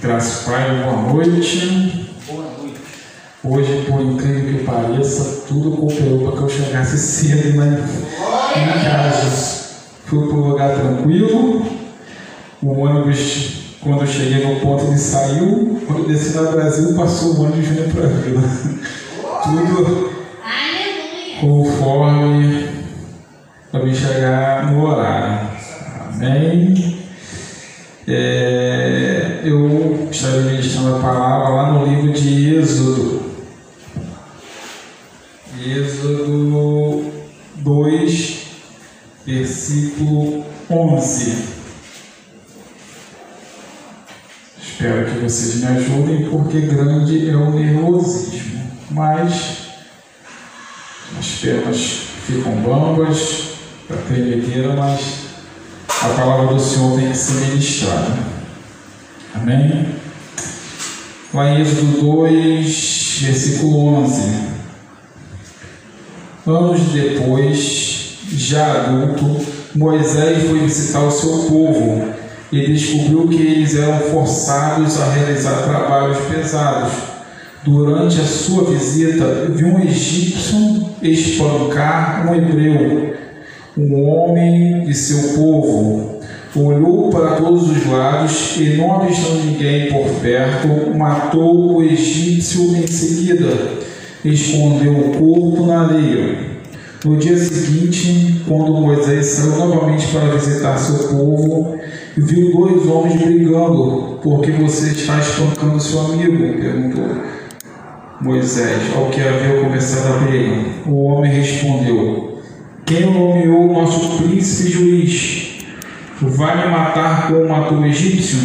Graças Pai, boa noite. Boa noite. Hoje, por incrível que pareça, tudo cooperou para que eu chegasse cedo né? em casa. Fui para um lugar tranquilo. O ônibus, quando eu cheguei no ponto, ele saiu. Quando eu desci no Brasil, passou o ônibus vindo para a vila. Tudo conforme para me chegar no horário. Amém. É, eu estarei ministrando a palavra lá no livro de Êxodo. Êxodo 2, versículo 11. Espero que vocês me ajudem, porque grande é o nervosismo, mas as pernas ficam bambas, a tremedeira, mas a palavra do Senhor tem que ser ministrada. Amém? Lá em Êxodo 2, versículo 11. Anos depois, já adulto, Moisés foi visitar o seu povo e descobriu que eles eram forçados a realizar trabalhos pesados. Durante a sua visita, viu um egípcio espancar um hebreu um homem de seu povo olhou para todos os lados e, não avistando ninguém por perto, matou o egípcio em seguida, escondeu o corpo na areia. No dia seguinte, quando Moisés saiu novamente para visitar seu povo, viu dois homens brigando. Por que você está espancando seu amigo? perguntou Moisés, ao que havia começado a briga. O homem respondeu: quem nomeou nosso príncipe juiz? Vai me matar como matou o egípcio?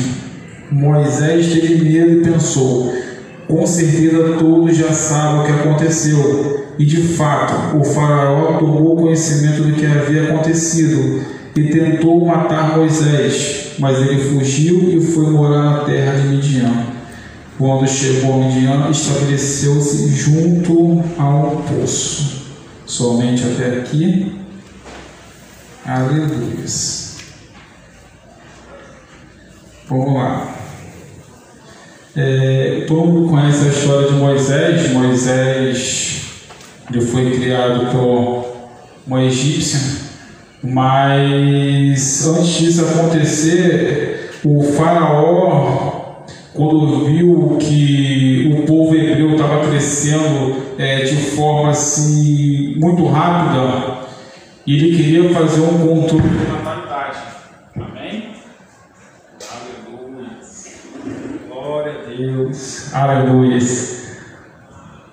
Moisés teve medo e pensou: com certeza todos já sabem o que aconteceu. E de fato, o Faraó tomou conhecimento do que havia acontecido e tentou matar Moisés, mas ele fugiu e foi morar na terra de Midian. Quando chegou a Midian, estabeleceu-se junto ao poço somente até aqui. Aleluia. Vamos lá. É, todo mundo conhece a história de Moisés. Moisés ele foi criado por uma egípcia, mas antes disso acontecer, o faraó quando viu que o povo hebreu estava crescendo é, de forma assim muito rápida, ele queria fazer um controle Aleluia.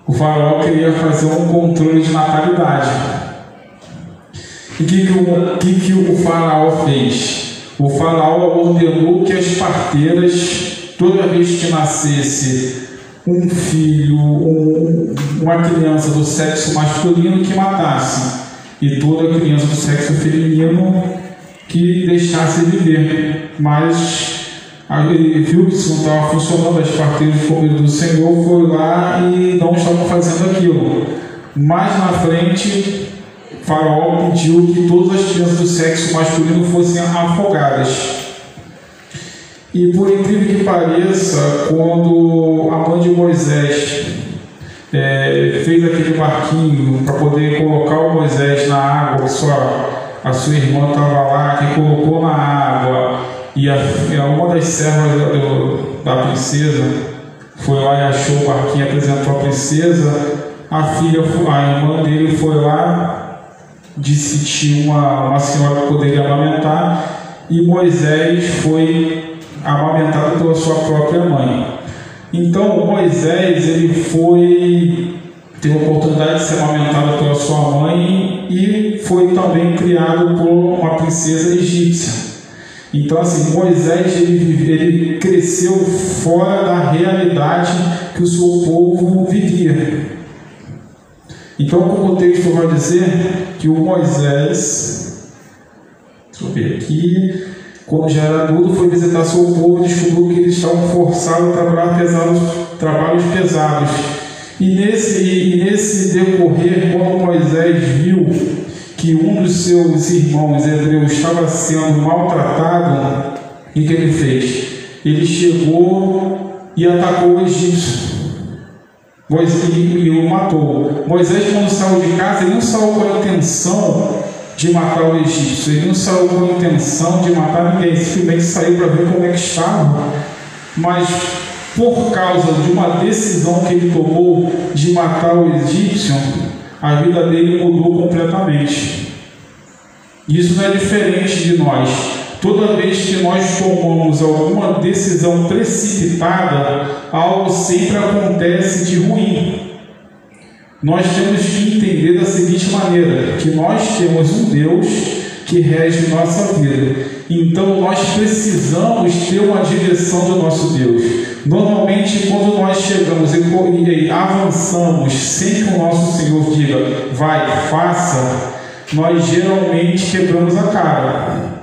O faraó queria fazer um controle de natalidade. E o que, que, o, que, que o faraó fez? O faraó ordenou que as parteiras toda vez que nascesse um filho, um, uma criança do sexo masculino que matasse, e toda criança do sexo feminino que deixasse viver. Mas viu que isso não estava funcionando, as parteiras do Senhor foi lá e não estavam fazendo aquilo. Mais na frente, Faraó pediu que todas as crianças do sexo masculino fossem afogadas. E por incrível que pareça, quando a mãe de Moisés é, fez aquele barquinho para poder colocar o Moisés na água, sua, a sua irmã estava lá, que colocou na água, e a, uma das servas da, da princesa foi lá e achou o barquinho, apresentou a princesa, a filha, a irmã dele foi lá, disse que tinha uma, uma senhora que poderia amamentar, e Moisés foi amamentado pela sua própria mãe. Então Moisés ele foi teve a oportunidade de ser amamentado pela sua mãe e foi também criado por uma princesa egípcia. Então assim Moisés ele, ele cresceu fora da realidade que o seu povo vivia. Então como o texto vai dizer que o Moisés, deixa eu ver aqui, quando já era adulto, foi visitar seu povo e descobriu que eles estavam forçados a trabalhar pesados, trabalhos pesados. E nesse, e nesse decorrer, quando Moisés viu que um dos seus irmãos hebreus estava sendo maltratado, o que ele fez? ele chegou e atacou o egípcio. Moisés, e o matou. Moisés, quando saiu de casa, ele não saiu com a intenção de matar o egípcio, ele não saiu com a intenção de matar ninguém, simplesmente saiu para ver como é que estava. Mas por causa de uma decisão que ele tomou de matar o egípcio, a vida dele mudou completamente. Isso não é diferente de nós. Toda vez que nós tomamos alguma decisão precipitada, algo sempre acontece de ruim. Nós temos que entender da seguinte maneira: que nós temos um Deus que rege nossa vida. Então nós precisamos ter uma direção do nosso Deus. Normalmente, quando nós chegamos e avançamos sem que o nosso Senhor diga, vai, faça, nós geralmente quebramos a cara.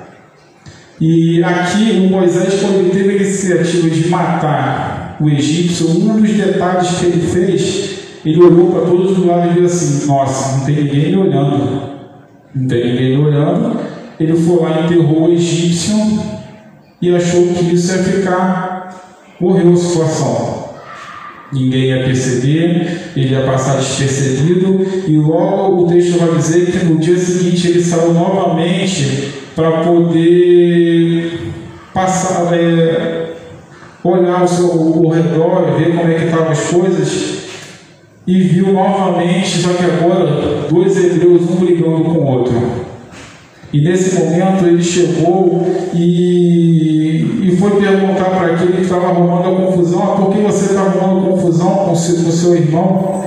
E aqui o Moisés, quando ele teve a iniciativa de matar o egípcio, um dos detalhes que ele fez, ele olhou para todos os lados e disse assim: Nossa, não tem ninguém me olhando. Não tem ninguém me olhando. Ele foi lá, enterrou o egípcio e achou que isso ia ficar. Morreu a situação. Ninguém ia perceber, ele ia passar despercebido, e logo o texto vai dizer que no dia seguinte ele saiu novamente para poder passar, é, olhar o seu o redor, ver como é que estavam as coisas, e viu novamente, só que agora, dois hebreus, um brigando com o outro. E nesse momento ele chegou e foi perguntar para aquele que estava arrumando a confusão: ah, por que você está arrumando confusão com o seu, com irmão?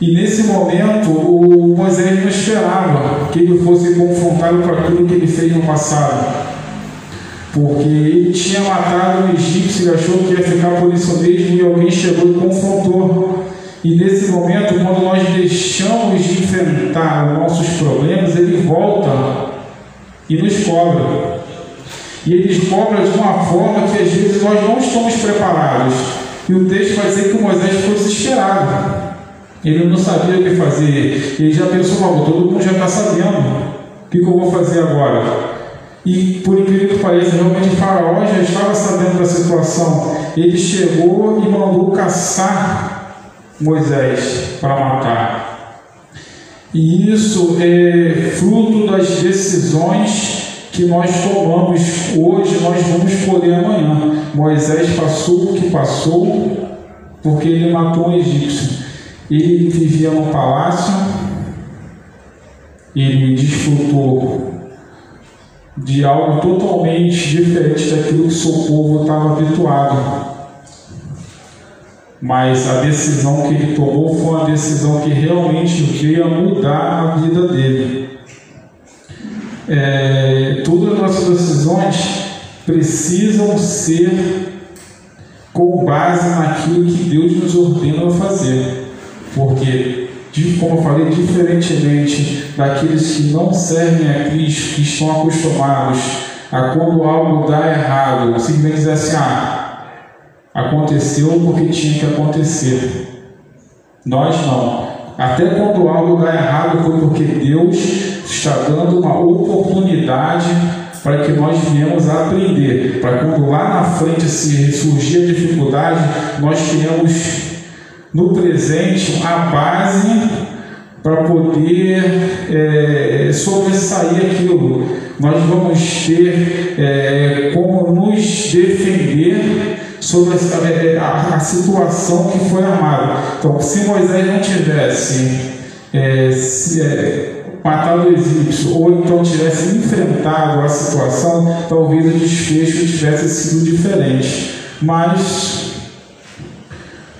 E nesse momento, o Moisés não esperava que ele fosse confrontado por aquilo que ele fez no passado. Porque ele tinha matado um egípcio e achou que ia ficar por isso mesmo, e alguém chegou e confrontou. E nesse momento, quando nós deixamos de enfrentar os nossos problemas, ele volta e nos cobra. E ele cobra de uma forma que às vezes nós não estamos preparados. E o texto vai dizer que Moisés foi desesperado. Ele não sabia o que fazer. Ele já pensou, mal, todo mundo já está sabendo. O que, que, eu vou fazer agora? E por incrível que pareça, realmente faraó já estava sabendo da situação. Ele chegou e mandou caçar Moisés para matar. E isso é fruto das decisões que nós tomamos hoje, nós vamos colher amanhã. Moisés passou o que passou porque ele matou um egípcio. Ele vivia no palácio, ele desfrutou de algo totalmente diferente daquilo que seu povo estava habituado. Mas a decisão que ele tomou foi uma decisão que realmente veio a mudar a vida dele. É, todas as nossas decisões precisam ser com base naquilo que Deus nos ordena fazer. Porque, como eu falei, diferentemente daqueles que não servem a Cristo, que estão acostumados a quando algo dá errado, simplesmente dizer assim: ah, aconteceu porque tinha que acontecer. Nós não. Até quando algo dá errado foi porque Deus está dando uma oportunidade para que nós venhamos a aprender, para quando lá na frente se surgir a dificuldade, nós tenhamos no presente a base para poder é, sobressair aquilo. Nós vamos ter é, como nos defender sobre a, é, a, a, situação que foi armada. Então, se Moisés não tivesse é, se, matado o egípcio, ou então tivesse enfrentado a situação, talvez o desfecho tivesse sido diferente. Mas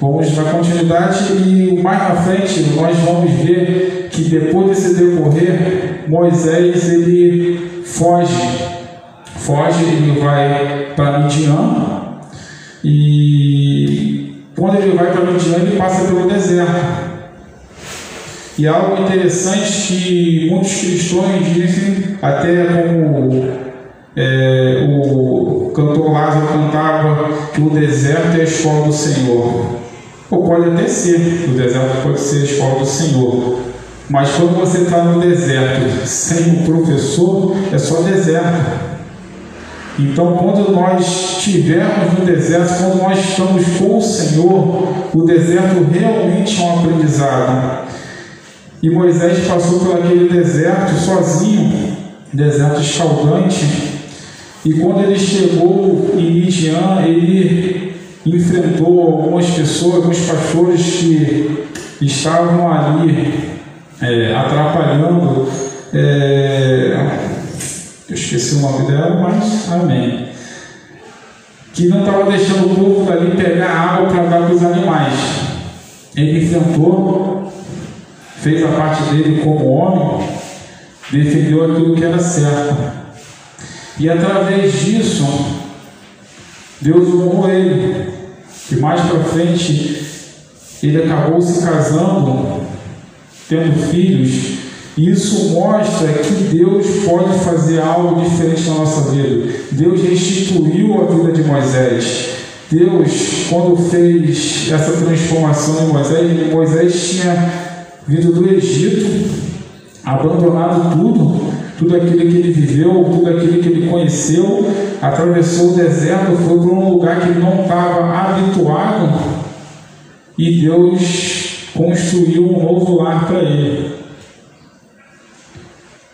Vamos dar continuidade e mais na frente nós vamos ver que depois desse decorrer, Moisés ele foge, foge, ele vai para Midian e quando ele vai para Midian ele passa pelo deserto. E algo interessante que muitos cristãos dizem, até como é, o cantor Lázaro cantava, que o deserto é a escola do Senhor. Ou pode até ser, o deserto pode ser a escola do Senhor. Mas quando você está no deserto sem um professor, é só deserto. Então, quando nós estivermos no deserto, quando nós estamos com o Senhor, o deserto realmente é um aprendizado. E Moisés passou por aquele deserto sozinho, deserto escaldante, e quando ele chegou em Midian, ele enfrentou algumas pessoas, alguns pastores que estavam ali é, atrapalhando. É, eu esqueci o nome dela, mas amém. Que não estava deixando o povo dali pegar água para dar para os animais. Ele enfrentou, fez a parte dele como homem, defendeu aquilo que era certo. E através disso, Deus honrou ele. E mais para frente, ele acabou se casando, tendo filhos isso mostra que Deus pode fazer algo diferente na nossa vida. Deus restituiu a vida de Moisés. Deus, quando fez essa transformação em Moisés, Moisés tinha vindo do Egito, abandonado tudo, tudo aquilo que ele viveu, tudo aquilo que ele conheceu, atravessou o deserto, foi para um lugar que ele não estava habituado e Deus construiu um novo lar para ele.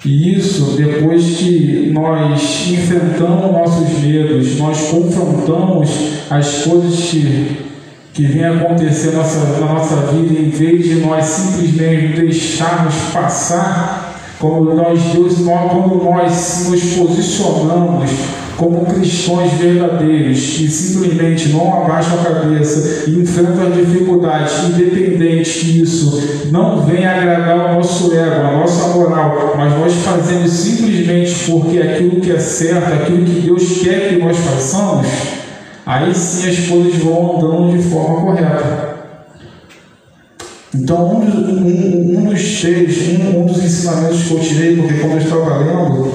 E isso, depois que nós enfrentamos nossos medos, nós confrontamos as coisas que, que vêm acontecer na nossa, na nossa vida, em vez de nós simplesmente deixarmos passar, como nós, Deus, quando nós nos posicionamos como cristãos verdadeiros e simplesmente não abaixam a cabeça e enfrentam dificuldades, independente que isso não venha agradar o nosso ego, a nossa moral, mas nós fazemos simplesmente porque aquilo que é certo, aquilo que Deus quer que nós façamos, aí sim as coisas vão andando de forma correta. Então, um dos, um, um dos um, um dos ensinamentos que eu tirei, porque quando eu estava lendo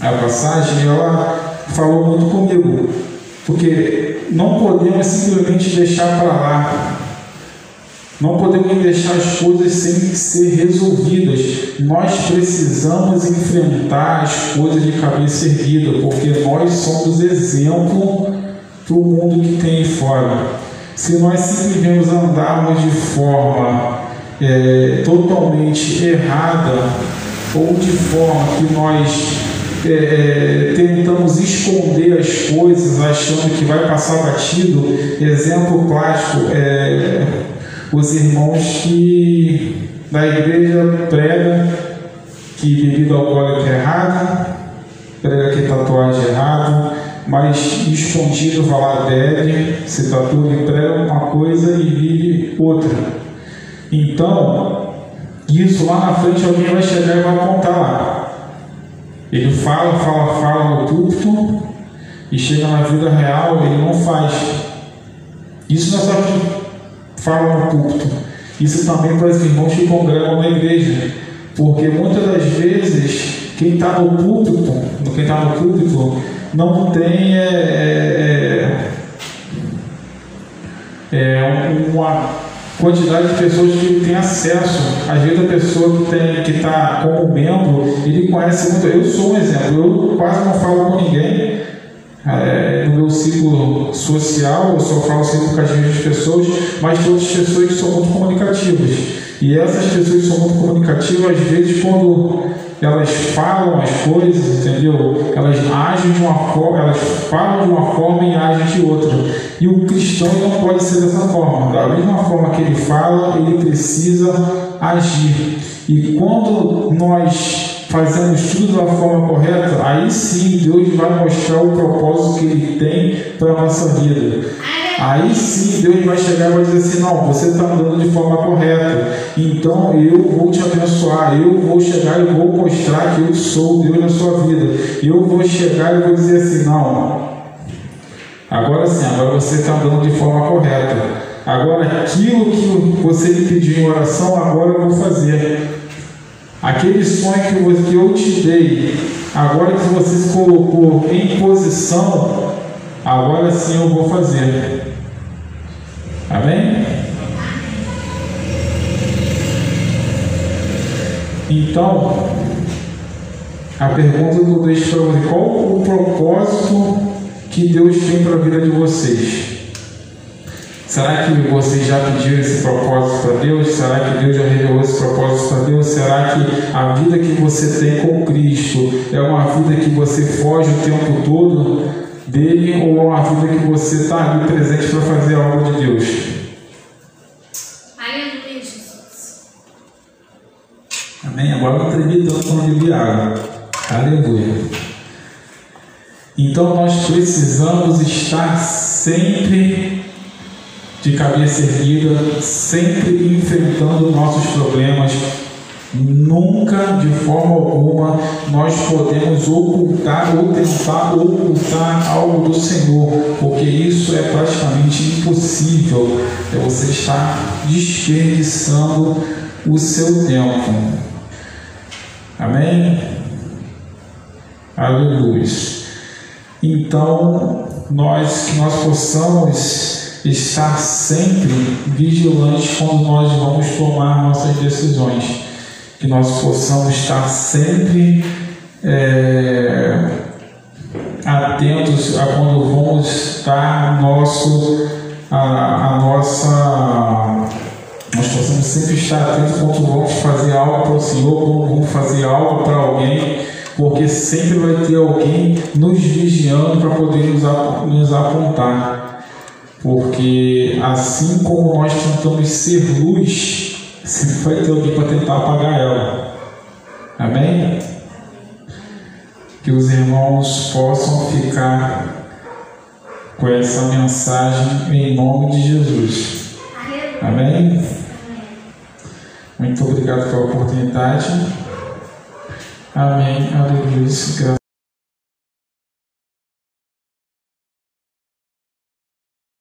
a passagem, ela falou muito comigo, porque não podemos simplesmente deixar para lá. Não podemos deixar as coisas sem ser resolvidas. Nós precisamos enfrentar as coisas de cabeça erguida, porque nós somos exemplo para o mundo que tem fora. Se nós simplesmente andarmos de forma é, totalmente errada, ou de forma que nós é, tentamos esconder as coisas achando que vai passar batido. Exemplo plástico, é, os irmãos que da igreja prega que bebida alcoólica é errada, prega que tatuagem é errada, mas escondido falar bebe, se tatua e prega uma coisa e vive outra. Então, isso lá na frente alguém vai chegar e vai apontar lá. Ele fala, fala, fala no púlpito e chega na vida real ele não faz. Isso não é só que fala no púlpito, isso também para os irmãos que congregam na igreja. Porque muitas das vezes quem está no púlpito, quem está no púlpito, não tem é, é, é uma quantidade de pessoas que tem acesso. Às vezes a pessoa que tem que está como membro, ele conhece muito. Eu sou um exemplo, eu quase não falo com ninguém. É, no meu ciclo social, eu só falo sempre com as mesmas pessoas, mas todas as pessoas são muito comunicativas. E essas pessoas que são muito comunicativas, às vezes, quando elas falam as coisas, entendeu? Elas agem de uma forma, elas falam de uma forma e agem de outra. E o cristão não pode ser dessa forma. Da mesma forma que ele fala, ele precisa agir. E quando nós fazemos tudo da forma correta, aí sim Deus vai mostrar o propósito que Ele tem para a nossa vida. Aí sim Deus vai chegar e vai dizer assim: não, você está andando de forma correta, então eu vou te abençoar, eu vou chegar e vou mostrar que eu sou Deus na sua vida. Eu vou chegar e vou dizer assim: não, agora sim, agora você está andando de forma correta. Agora aquilo que você me pediu em oração, agora eu vou fazer. Aquele sonho que eu te dei, agora que você se colocou em posição, agora sim eu vou fazer. Amém? Então, A pergunta que eu deixo para você: qual o propósito que Deus tem para a vida de vocês? Será que você já pediu esse propósito para Deus? Será que Deus já revelou esse propósito para Deus? Será que a vida que você tem com Cristo é uma vida que você foge o tempo todo dele ou é uma vida que você está ali presente para fazer algo de Deus? Aleluia, Jesus. Amém? Agora eu tremi tanto quando bebi água. Aleluia. Então nós precisamos estar sempre de cabeça erguida, sempre enfrentando nossos problemas. Nunca, de forma alguma, nós podemos ocultar ou tentar ocultar algo do Senhor, porque isso é praticamente impossível. É você estar desperdiçando o seu tempo. Amém? Aleluia. Então, nós que nós possamos estar sempre vigilantes quando nós vamos tomar nossas decisões, que nós possamos estar sempre é, atentos a quando vamos dar nosso, a, a nossa nós possamos sempre estar atentos quando vamos fazer algo para o Senhor, quando vamos fazer algo para alguém, porque sempre vai ter alguém nos vigiando para poder nos, nos apontar porque assim como nós tentamos ser luz, sempre vai ter alguém para tentar apagar ela. Amém? Que os irmãos possam ficar com essa mensagem em nome de Jesus. Amém? Muito obrigado pela oportunidade. Amém. Aleluia.